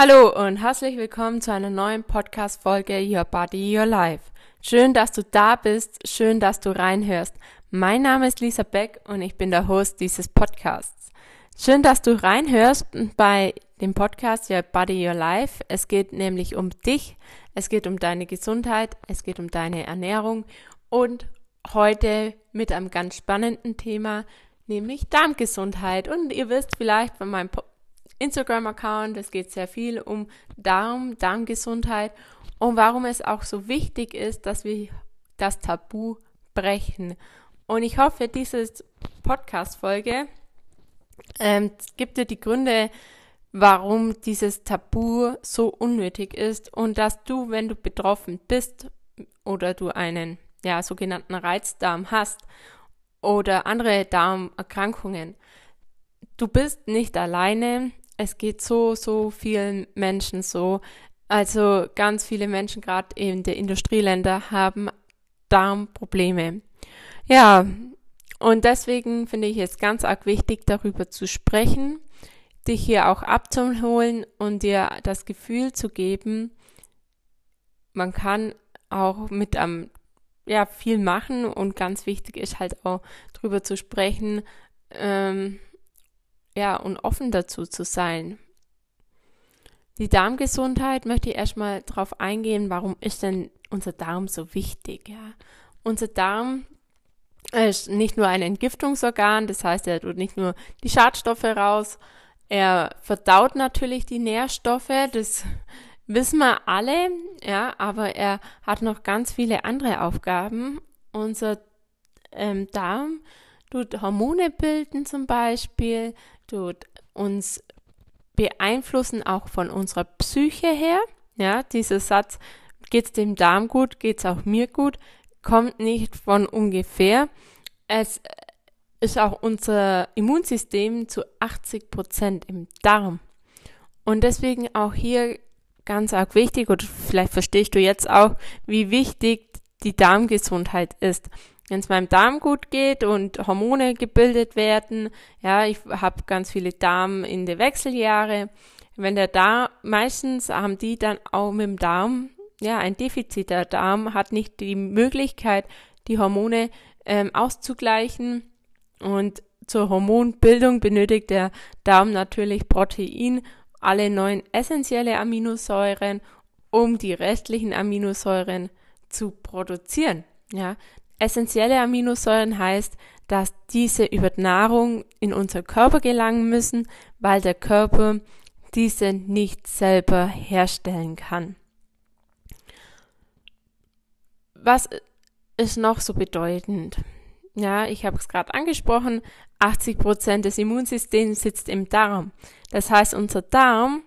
Hallo und herzlich willkommen zu einer neuen Podcast-Folge Your Body, Your Life. Schön, dass du da bist, schön, dass du reinhörst. Mein Name ist Lisa Beck und ich bin der Host dieses Podcasts. Schön, dass du reinhörst bei dem Podcast Your Body, Your Life. Es geht nämlich um dich, es geht um deine Gesundheit, es geht um deine Ernährung und heute mit einem ganz spannenden Thema, nämlich Darmgesundheit. Und ihr wisst vielleicht von meinem Instagram-Account. Es geht sehr viel um Darm, Darmgesundheit und warum es auch so wichtig ist, dass wir das Tabu brechen. Und ich hoffe, diese Podcast-Folge ähm, gibt dir die Gründe, warum dieses Tabu so unnötig ist und dass du, wenn du betroffen bist oder du einen ja, sogenannten Reizdarm hast oder andere Darmerkrankungen, du bist nicht alleine es geht so, so vielen Menschen so. Also ganz viele Menschen, gerade in der Industrieländer, haben Darmprobleme. Ja, und deswegen finde ich es ganz arg wichtig, darüber zu sprechen, dich hier auch abzuholen und dir das Gefühl zu geben, man kann auch mit am ja viel machen und ganz wichtig ist halt auch darüber zu sprechen, ähm, ja, und offen dazu zu sein. Die Darmgesundheit möchte ich erstmal darauf eingehen, warum ist denn unser Darm so wichtig, ja? Unser Darm ist nicht nur ein Entgiftungsorgan, das heißt, er tut nicht nur die Schadstoffe raus, er verdaut natürlich die Nährstoffe, das wissen wir alle, ja, aber er hat noch ganz viele andere Aufgaben. Unser ähm, Darm tut Hormone bilden zum Beispiel, tut uns beeinflussen auch von unserer Psyche her. Ja, dieser Satz, geht's dem Darm gut, geht's auch mir gut, kommt nicht von ungefähr. Es ist auch unser Immunsystem zu 80 Prozent im Darm. Und deswegen auch hier ganz arg wichtig, oder vielleicht verstehst du jetzt auch, wie wichtig die Darmgesundheit ist wenn es meinem Darm gut geht und Hormone gebildet werden, ja, ich habe ganz viele Darm in der Wechseljahre. Wenn der Darm, meistens haben die dann auch mit dem Darm, ja, ein Defizit. Der Darm hat nicht die Möglichkeit, die Hormone ähm, auszugleichen und zur Hormonbildung benötigt der Darm natürlich Protein, alle neun essentielle Aminosäuren, um die restlichen Aminosäuren zu produzieren. Ja, Essentielle Aminosäuren heißt, dass diese über Nahrung in unser Körper gelangen müssen, weil der Körper diese nicht selber herstellen kann. Was ist noch so bedeutend? Ja, ich habe es gerade angesprochen, 80 Prozent des Immunsystems sitzt im Darm. Das heißt, unser Darm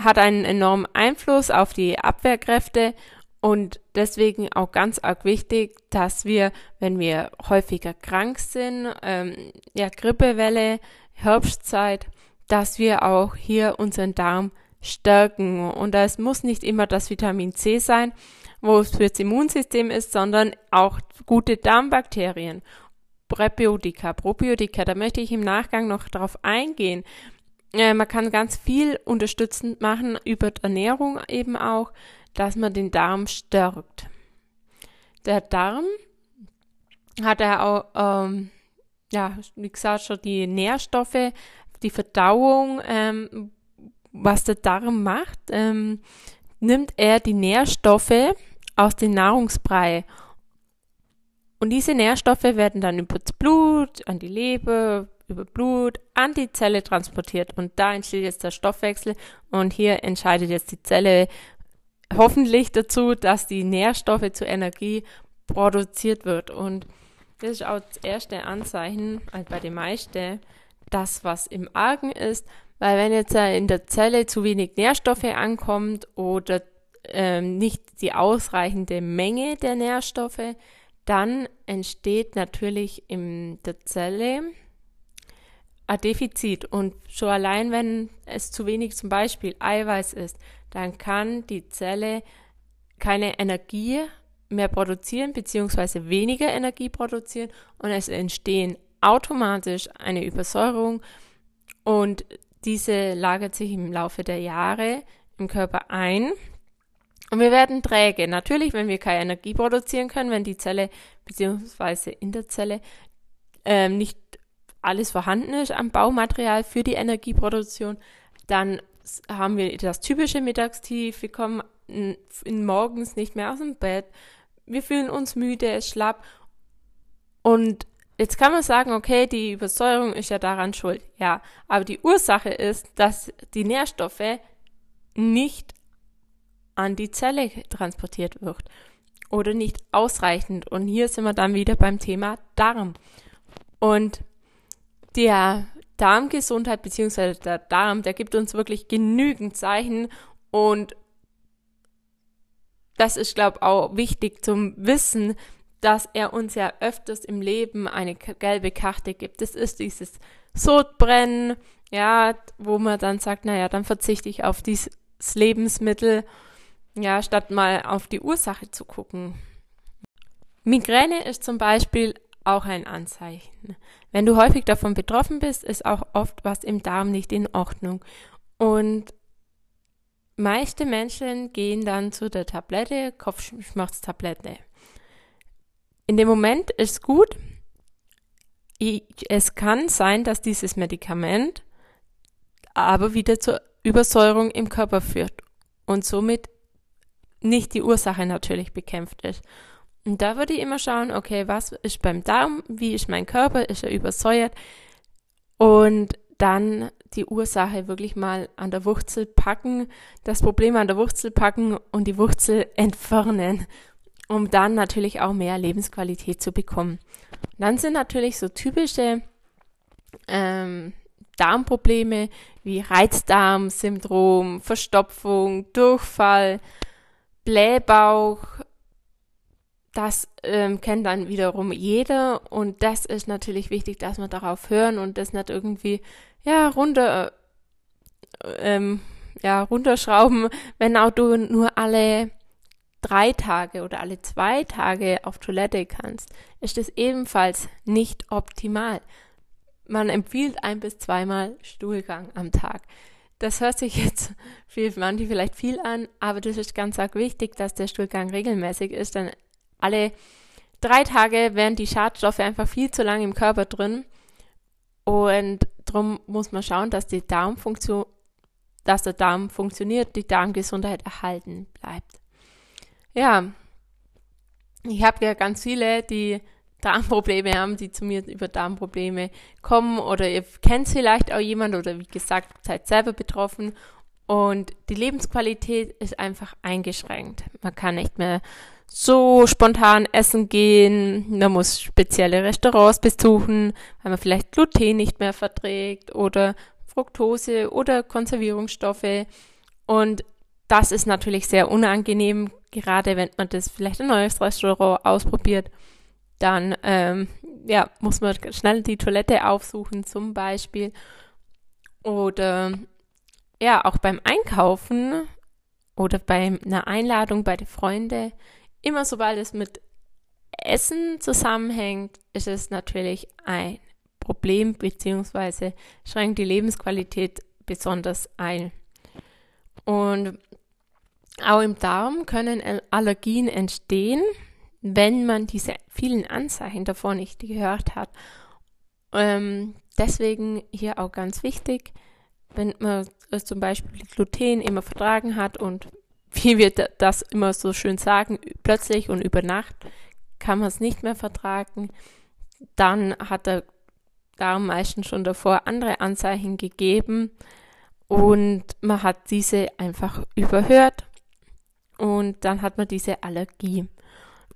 hat einen enormen Einfluss auf die Abwehrkräfte und deswegen auch ganz arg wichtig, dass wir, wenn wir häufiger krank sind, ähm, ja, Grippewelle, Herbstzeit, dass wir auch hier unseren Darm stärken. Und das muss nicht immer das Vitamin C sein, wo es fürs Immunsystem ist, sondern auch gute Darmbakterien. Präbiotika, Probiotika, da möchte ich im Nachgang noch darauf eingehen. Äh, man kann ganz viel unterstützend machen über Ernährung eben auch, dass man den Darm stärkt. Der Darm hat ja auch, ähm, ja, wie gesagt, schon die Nährstoffe, die Verdauung, ähm, was der Darm macht, ähm, nimmt er die Nährstoffe aus dem Nahrungsbrei. Und diese Nährstoffe werden dann über das Blut, an die Leber, über Blut, an die Zelle transportiert. Und da entsteht jetzt der Stoffwechsel. Und hier entscheidet jetzt die Zelle, hoffentlich dazu, dass die Nährstoffe zur Energie produziert wird. Und das ist auch das erste Anzeichen also bei den meisten, das, was im Argen ist. Weil wenn jetzt in der Zelle zu wenig Nährstoffe ankommt oder ähm, nicht die ausreichende Menge der Nährstoffe, dann entsteht natürlich in der Zelle ein Defizit. Und schon allein, wenn es zu wenig zum Beispiel Eiweiß ist, dann kann die Zelle keine Energie mehr produzieren, beziehungsweise weniger Energie produzieren und es entstehen automatisch eine Übersäuerung und diese lagert sich im Laufe der Jahre im Körper ein und wir werden träge. Natürlich, wenn wir keine Energie produzieren können, wenn die Zelle beziehungsweise in der Zelle ähm, nicht alles vorhanden ist am Baumaterial für die Energieproduktion, dann haben wir das typische Mittagstief, wir kommen morgens nicht mehr aus dem Bett, wir fühlen uns müde, schlapp und Jetzt kann man sagen, okay, die Übersäuerung ist ja daran schuld. Ja, aber die Ursache ist, dass die Nährstoffe nicht an die Zelle transportiert wird oder nicht ausreichend. Und hier sind wir dann wieder beim Thema Darm. Und der Darmgesundheit beziehungsweise der Darm, der gibt uns wirklich genügend Zeichen und das ist, glaube ich, auch wichtig zum Wissen, dass er uns ja öfters im Leben eine gelbe Karte gibt. Das ist dieses Sodbrennen, ja, wo man dann sagt, naja, dann verzichte ich auf dieses Lebensmittel, ja, statt mal auf die Ursache zu gucken. Migräne ist zum Beispiel auch ein Anzeichen. Wenn du häufig davon betroffen bist, ist auch oft was im Darm nicht in Ordnung. Und meiste Menschen gehen dann zu der Tablette, Kopfschmerztablette. In dem Moment ist gut. Es kann sein, dass dieses Medikament aber wieder zur Übersäuerung im Körper führt und somit nicht die Ursache natürlich bekämpft ist. Und da würde ich immer schauen, okay, was ist beim Darm, wie ist mein Körper, ist er übersäuert und dann die Ursache wirklich mal an der Wurzel packen, das Problem an der Wurzel packen und die Wurzel entfernen um dann natürlich auch mehr Lebensqualität zu bekommen. dann sind natürlich so typische ähm, Darmprobleme wie Reizdarmsyndrom, Verstopfung, Durchfall, Blähbauch. Das ähm, kennt dann wiederum jeder und das ist natürlich wichtig, dass wir darauf hören und das nicht irgendwie ja runter ähm, ja runterschrauben, wenn auch du nur alle drei Tage oder alle zwei Tage auf Toilette kannst, ist es ebenfalls nicht optimal. Man empfiehlt ein bis zweimal Stuhlgang am Tag. Das hört sich jetzt für manche vielleicht viel an, aber das ist ganz arg wichtig, dass der Stuhlgang regelmäßig ist, denn alle drei Tage wären die Schadstoffe einfach viel zu lange im Körper drin und darum muss man schauen, dass die Darmfunktion, dass der Darm funktioniert, die Darmgesundheit erhalten bleibt. Ja, ich habe ja ganz viele, die Darmprobleme haben, die zu mir über Darmprobleme kommen oder ihr kennt vielleicht auch jemand oder wie gesagt, seid selber betroffen und die Lebensqualität ist einfach eingeschränkt. Man kann nicht mehr so spontan essen gehen, man muss spezielle Restaurants besuchen, weil man vielleicht Gluten nicht mehr verträgt oder Fructose oder Konservierungsstoffe und das ist natürlich sehr unangenehm, gerade wenn man das vielleicht ein neues Restaurant ausprobiert. Dann ähm, ja, muss man schnell die Toilette aufsuchen zum Beispiel. Oder ja, auch beim Einkaufen oder bei einer Einladung bei den Freunden. Immer sobald es mit Essen zusammenhängt, ist es natürlich ein Problem beziehungsweise schränkt die Lebensqualität besonders ein. Und auch im Darm können Allergien entstehen, wenn man diese vielen Anzeichen davor nicht gehört hat. Ähm, deswegen hier auch ganz wichtig, wenn man zum Beispiel Gluten immer vertragen hat und wie wir das immer so schön sagen, plötzlich und über Nacht kann man es nicht mehr vertragen, dann hat der Darm meistens schon davor andere Anzeichen gegeben und man hat diese einfach überhört und dann hat man diese Allergie.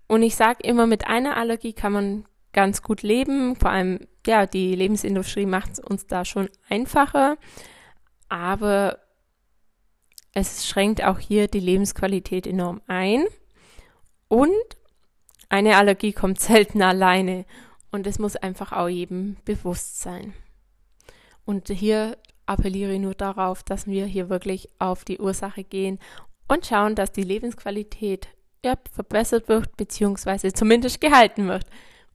Und ich sage immer, mit einer Allergie kann man ganz gut leben. Vor allem, ja, die Lebensindustrie macht es uns da schon einfacher. Aber es schränkt auch hier die Lebensqualität enorm ein. Und eine Allergie kommt selten alleine. Und es muss einfach auch jedem bewusst sein. Und hier appelliere ich nur darauf, dass wir hier wirklich auf die Ursache gehen und schauen, dass die Lebensqualität ja, verbessert wird, beziehungsweise zumindest gehalten wird.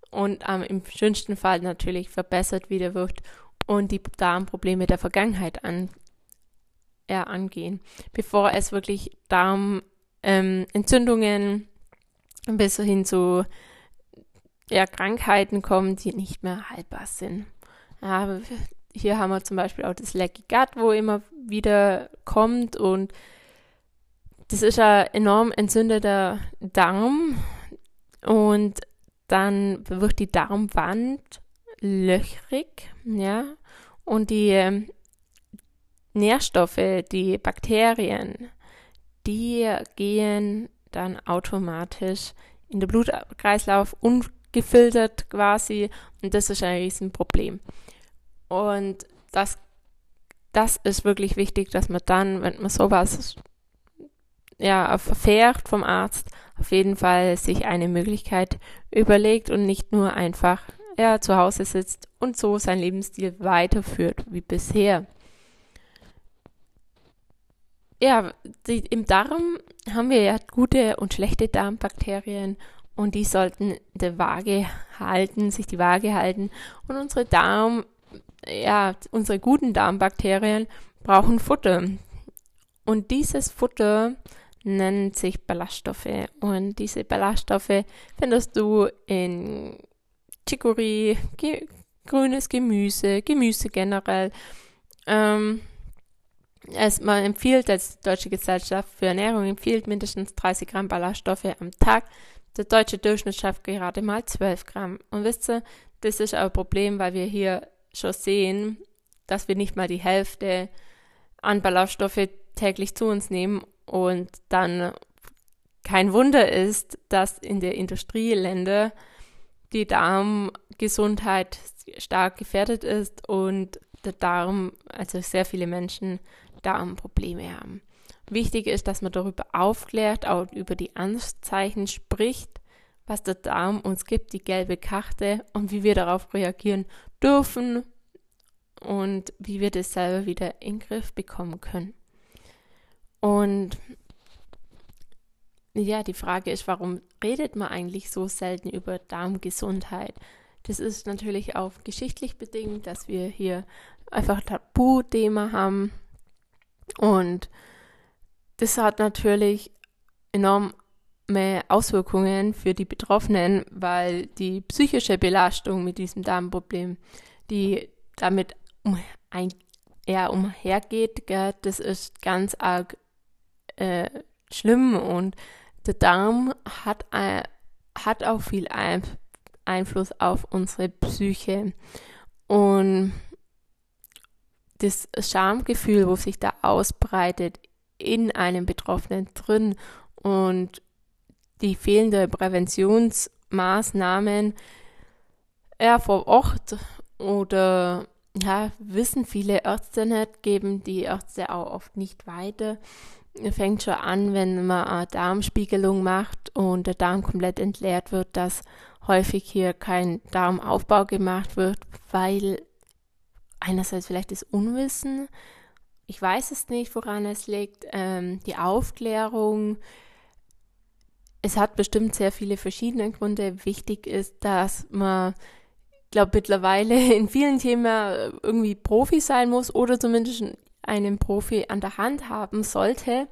Und ähm, im schönsten Fall natürlich verbessert wieder wird und die Darmprobleme der Vergangenheit eher angehen, bevor es wirklich Darmentzündungen ähm, bis hin zu ja, Krankheiten kommen, die nicht mehr heilbar sind. Ja, hier haben wir zum Beispiel auch das Lecky Gut, wo immer wieder kommt und das ist ein enorm entzündeter Darm und dann wird die Darmwand löchrig, ja, und die ähm, Nährstoffe, die Bakterien, die gehen dann automatisch in den Blutkreislauf ungefiltert quasi und das ist ein Riesenproblem. Und das, das ist wirklich wichtig, dass man dann, wenn man sowas ja, erfährt vom Arzt, auf jeden Fall sich eine Möglichkeit überlegt und nicht nur einfach ja, zu Hause sitzt und so sein Lebensstil weiterführt wie bisher. Ja, die, im Darm haben wir ja gute und schlechte Darmbakterien und die sollten die Waage halten, sich die Waage halten und unsere Darm, ja, unsere guten Darmbakterien brauchen Futter. Und dieses Futter nennt sich Ballaststoffe. Und diese Ballaststoffe findest du in Chicorée, ge grünes Gemüse, Gemüse generell. Ähm, es, man empfiehlt, als Deutsche Gesellschaft für Ernährung empfiehlt mindestens 30 Gramm Ballaststoffe am Tag. Der deutsche Durchschnitt schafft gerade mal 12 Gramm. Und wisst ihr, das ist ein Problem, weil wir hier schon sehen, dass wir nicht mal die Hälfte an Ballaststoffe täglich zu uns nehmen und dann kein Wunder ist, dass in der Industrieländer die Darmgesundheit stark gefährdet ist und der Darm, also sehr viele Menschen Darmprobleme haben. Wichtig ist, dass man darüber aufklärt, auch über die Anzeichen spricht, was der Darm uns gibt, die gelbe Karte und wie wir darauf reagieren dürfen und wie wir das selber wieder in den Griff bekommen können. Und ja, die Frage ist, warum redet man eigentlich so selten über Darmgesundheit? Das ist natürlich auch geschichtlich bedingt, dass wir hier einfach Tabuthema haben. Und das hat natürlich enorme Auswirkungen für die Betroffenen, weil die psychische Belastung mit diesem Darmproblem, die damit um, ein, eher umhergeht, gell, das ist ganz arg äh, schlimm und der Darm hat, äh, hat auch viel ein Einfluss auf unsere Psyche. Und das Schamgefühl, wo sich da ausbreitet in einem Betroffenen drin und die fehlende Präventionsmaßnahmen ja, vor Ort oder ja, wissen viele Ärzte nicht, geben die Ärzte auch oft nicht weiter. Fängt schon an, wenn man eine Darmspiegelung macht und der Darm komplett entleert wird, dass häufig hier kein Darmaufbau gemacht wird, weil einerseits vielleicht das Unwissen, ich weiß es nicht, woran es liegt, ähm, die Aufklärung, es hat bestimmt sehr viele verschiedene Gründe. Wichtig ist, dass man, ich glaube, mittlerweile in vielen Themen irgendwie Profi sein muss oder zumindest einen Profi an der Hand haben sollte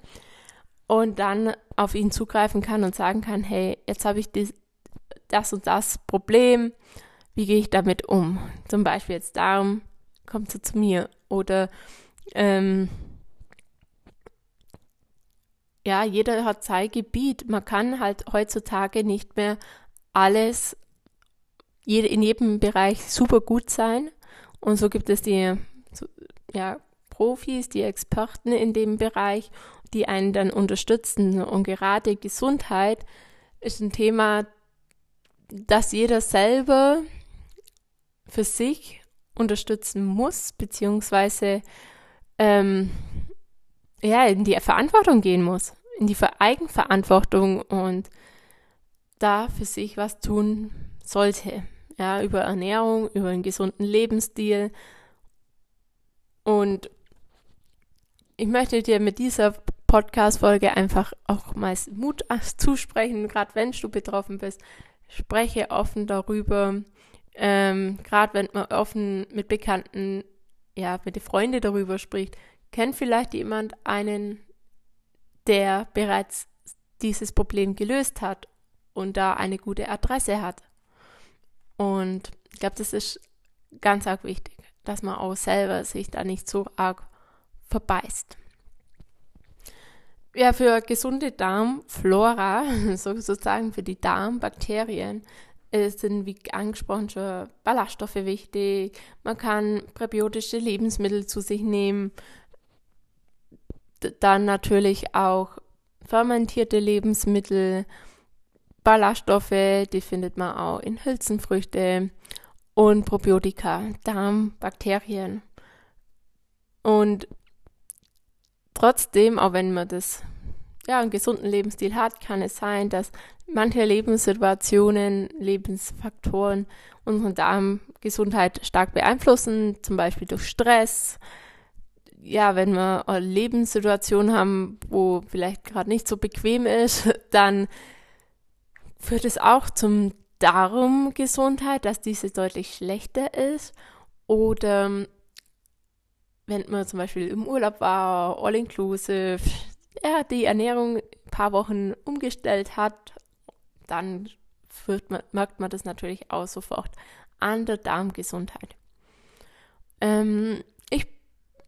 und dann auf ihn zugreifen kann und sagen kann, hey, jetzt habe ich dies, das und das Problem, wie gehe ich damit um? Zum Beispiel jetzt darum, kommt sie zu mir oder ähm, ja, jeder hat sein Gebiet. Man kann halt heutzutage nicht mehr alles in jedem Bereich super gut sein. Und so gibt es die ja, Profis, die Experten in dem Bereich, die einen dann unterstützen. Und gerade Gesundheit ist ein Thema, das jeder selber für sich unterstützen muss, beziehungsweise ähm, ja, in die Verantwortung gehen muss, in die Eigenverantwortung und da für sich was tun sollte. Ja, über Ernährung, über einen gesunden Lebensstil. Und ich möchte dir mit dieser Podcast-Folge einfach auch mal Mut zusprechen, gerade wenn du betroffen bist. Spreche offen darüber, ähm, gerade wenn man offen mit Bekannten, ja, mit den Freunden darüber spricht, kennt vielleicht jemand einen, der bereits dieses Problem gelöst hat und da eine gute Adresse hat. Und ich glaube, das ist ganz arg wichtig, dass man auch selber sich da nicht so arg verbeißt. Ja, für gesunde Darmflora, sozusagen für die Darmbakterien, sind, wie angesprochen, schon Ballaststoffe wichtig. Man kann präbiotische Lebensmittel zu sich nehmen. Dann natürlich auch fermentierte Lebensmittel, Ballaststoffe, die findet man auch in Hülsenfrüchte und Probiotika, Darmbakterien. Und trotzdem, auch wenn man das ja, einen gesunden Lebensstil hat, kann es sein, dass manche Lebenssituationen, Lebensfaktoren unsere Darmgesundheit stark beeinflussen, zum Beispiel durch Stress. Ja, wenn wir eine Lebenssituation haben, wo vielleicht gerade nicht so bequem ist, dann führt es auch zum Darmgesundheit, dass diese deutlich schlechter ist. Oder wenn man zum Beispiel im Urlaub war, all inclusive, ja, die Ernährung ein paar Wochen umgestellt hat, dann man, merkt man das natürlich auch sofort an der Darmgesundheit. Ähm, ich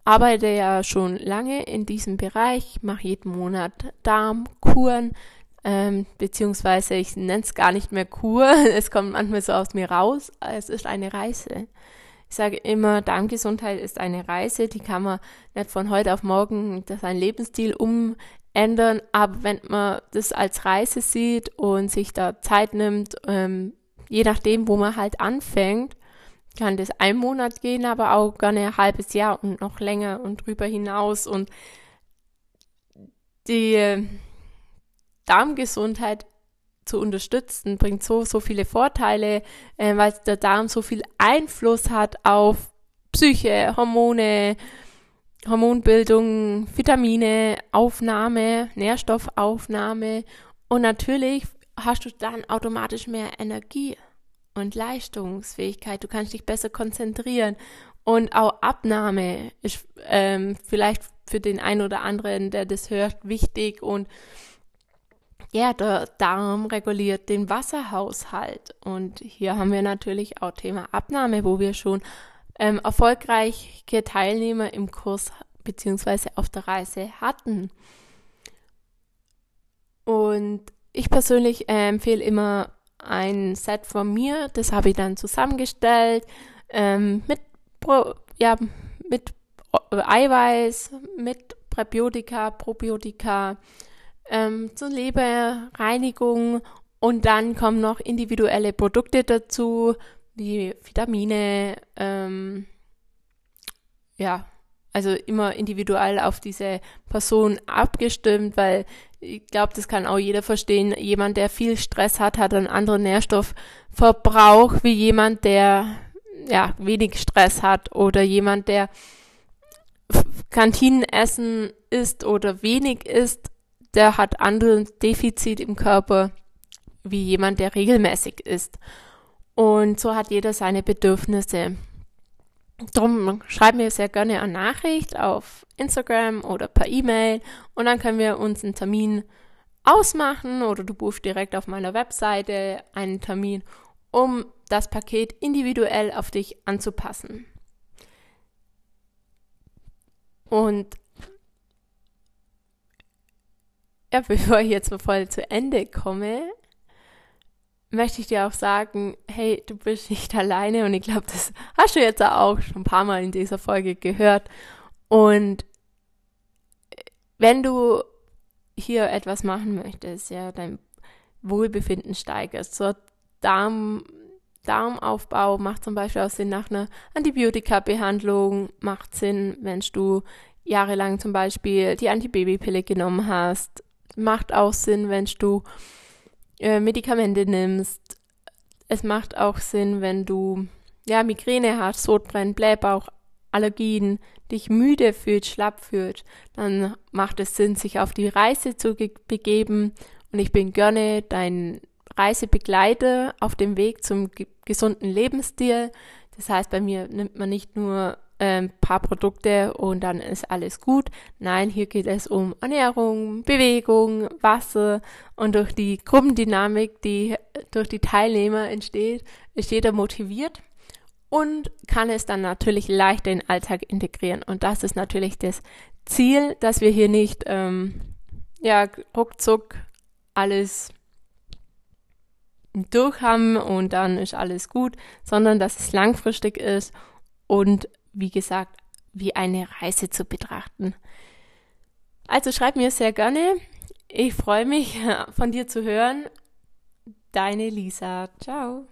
arbeite ja schon lange in diesem Bereich, mache jeden Monat Darmkuren, ähm, beziehungsweise ich nenne es gar nicht mehr Kur, es kommt manchmal so aus mir raus, es ist eine Reise. Ich sage immer, Darmgesundheit ist eine Reise, die kann man nicht von heute auf morgen seinen Lebensstil umändern, aber wenn man das als Reise sieht und sich da Zeit nimmt, ähm, je nachdem, wo man halt anfängt, kann das ein Monat gehen, aber auch gerne ein halbes Jahr und noch länger und drüber hinaus. Und die Darmgesundheit zu unterstützen, bringt so, so viele Vorteile, äh, weil der Darm so viel Einfluss hat auf Psyche, Hormone, Hormonbildung, Vitamine, Aufnahme, Nährstoffaufnahme. Und natürlich hast du dann automatisch mehr Energie und Leistungsfähigkeit. Du kannst dich besser konzentrieren. Und auch Abnahme ist ähm, vielleicht für den einen oder anderen, der das hört, wichtig. Und ja, der Darm reguliert den Wasserhaushalt. Und hier haben wir natürlich auch Thema Abnahme, wo wir schon ähm, erfolgreiche Teilnehmer im Kurs beziehungsweise auf der Reise hatten. Und ich persönlich äh, empfehle immer ein Set von mir, das habe ich dann zusammengestellt, ähm, mit, Pro, ja, mit Eiweiß, mit Präbiotika, Probiotika, ähm, zur Leberreinigung und dann kommen noch individuelle Produkte dazu, wie Vitamine, ähm, ja, also immer individuell auf diese Person abgestimmt, weil ich glaube, das kann auch jeder verstehen. Jemand, der viel Stress hat, hat einen anderen Nährstoffverbrauch wie jemand, der ja wenig Stress hat oder jemand, der Kantinenessen isst oder wenig isst, der hat andere Defizit im Körper wie jemand, der regelmäßig isst. Und so hat jeder seine Bedürfnisse. Drum schreib mir sehr gerne eine Nachricht auf Instagram oder per E-Mail und dann können wir uns einen Termin ausmachen oder du buchst direkt auf meiner Webseite einen Termin, um das Paket individuell auf dich anzupassen. Und ja, bevor ich jetzt voll zu Ende komme, möchte ich dir auch sagen, hey, du bist nicht alleine und ich glaube, das hast du jetzt auch schon ein paar Mal in dieser Folge gehört. Und wenn du hier etwas machen möchtest, ja, dein Wohlbefinden steigerst, so Darm, Darmaufbau macht zum Beispiel auch Sinn nach einer Antibiotika-Behandlung, macht Sinn, wenn du jahrelang zum Beispiel die Antibabypille genommen hast, macht auch Sinn, wenn du äh, Medikamente nimmst. Es macht auch Sinn, wenn du ja Migräne hast, Sodbrennen, Blähbauch, Allergien, dich müde fühlst, schlapp fühlst, dann macht es Sinn, sich auf die Reise zu begeben. Und ich bin gerne dein Reisebegleiter auf dem Weg zum gesunden Lebensstil. Das heißt, bei mir nimmt man nicht nur ein ähm, paar Produkte und dann ist alles gut. Nein, hier geht es um Ernährung, Bewegung, Wasser und durch die Gruppendynamik, die durch die Teilnehmer entsteht, ist jeder motiviert und kann es dann natürlich leichter in den Alltag integrieren. Und das ist natürlich das Ziel, dass wir hier nicht ähm, ja ruckzuck alles durch haben und dann ist alles gut, sondern dass es langfristig ist und wie gesagt, wie eine Reise zu betrachten. Also schreib mir sehr gerne. Ich freue mich, von dir zu hören. Deine Lisa. Ciao.